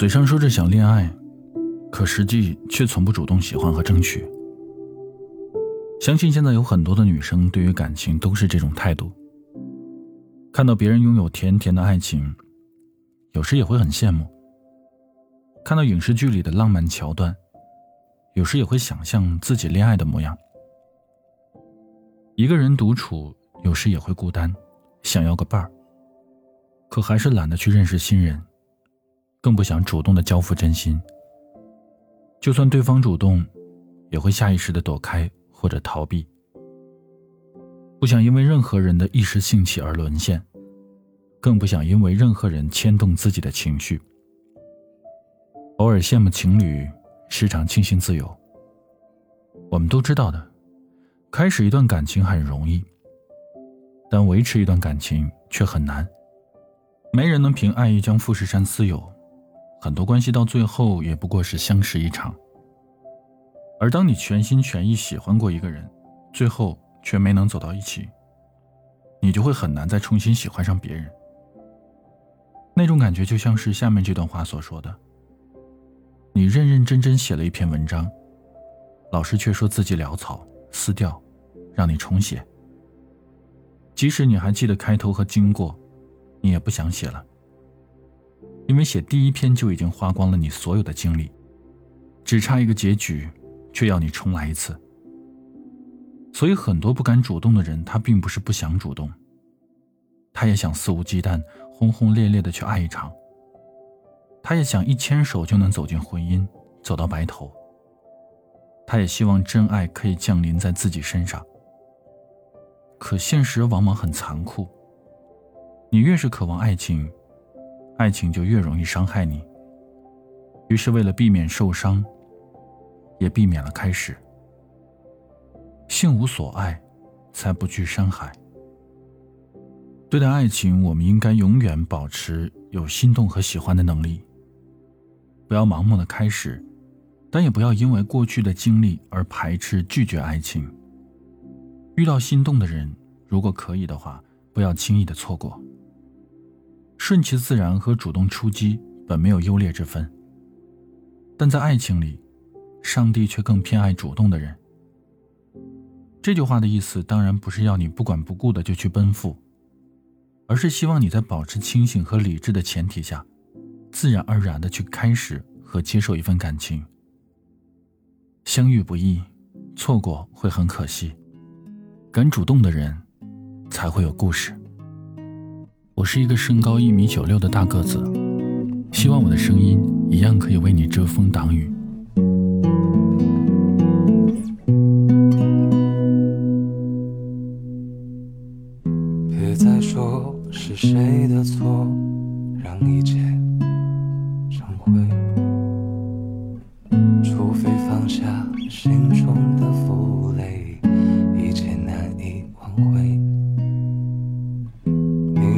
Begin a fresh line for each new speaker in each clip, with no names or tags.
嘴上说着想恋爱，可实际却从不主动喜欢和争取。相信现在有很多的女生对于感情都是这种态度。看到别人拥有甜甜的爱情，有时也会很羡慕；看到影视剧里的浪漫桥段，有时也会想象自己恋爱的模样。一个人独处，有时也会孤单，想要个伴儿，可还是懒得去认识新人。更不想主动的交付真心。就算对方主动，也会下意识的躲开或者逃避。不想因为任何人的一时兴起而沦陷，更不想因为任何人牵动自己的情绪。偶尔羡慕情侣，时常庆幸自由。我们都知道的，开始一段感情很容易，但维持一段感情却很难。没人能凭爱意将富士山私有。很多关系到最后也不过是相识一场，而当你全心全意喜欢过一个人，最后却没能走到一起，你就会很难再重新喜欢上别人。那种感觉就像是下面这段话所说的：你认认真真写了一篇文章，老师却说自己潦草，撕掉，让你重写。即使你还记得开头和经过，你也不想写了。因为写第一篇就已经花光了你所有的精力，只差一个结局，却要你重来一次。所以，很多不敢主动的人，他并不是不想主动，他也想肆无忌惮、轰轰烈烈的去爱一场。他也想一牵手就能走进婚姻，走到白头。他也希望真爱可以降临在自己身上。可现实往往很残酷，你越是渴望爱情。爱情就越容易伤害你。于是，为了避免受伤，也避免了开始。性无所爱，才不惧伤害。对待爱情，我们应该永远保持有心动和喜欢的能力。不要盲目的开始，但也不要因为过去的经历而排斥拒绝爱情。遇到心动的人，如果可以的话，不要轻易的错过。顺其自然和主动出击本没有优劣之分，但在爱情里，上帝却更偏爱主动的人。这句话的意思当然不是要你不管不顾的就去奔赴，而是希望你在保持清醒和理智的前提下，自然而然的去开始和接受一份感情。相遇不易，错过会很可惜，敢主动的人，才会有故事。我是一个身高一米九六的大个子，希望我的声音一样可以为你遮风挡雨。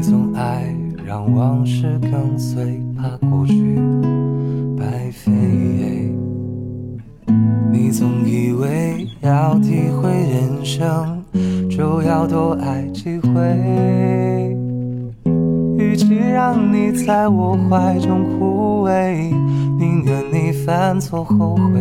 总爱让往事跟随，怕过去白费。你总以为要体会人生，就要多爱几回。与其让你在我怀中枯萎，宁愿你犯错后悔，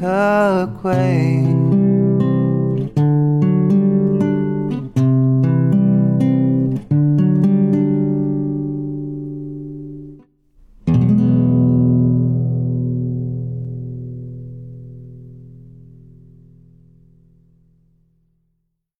可贵？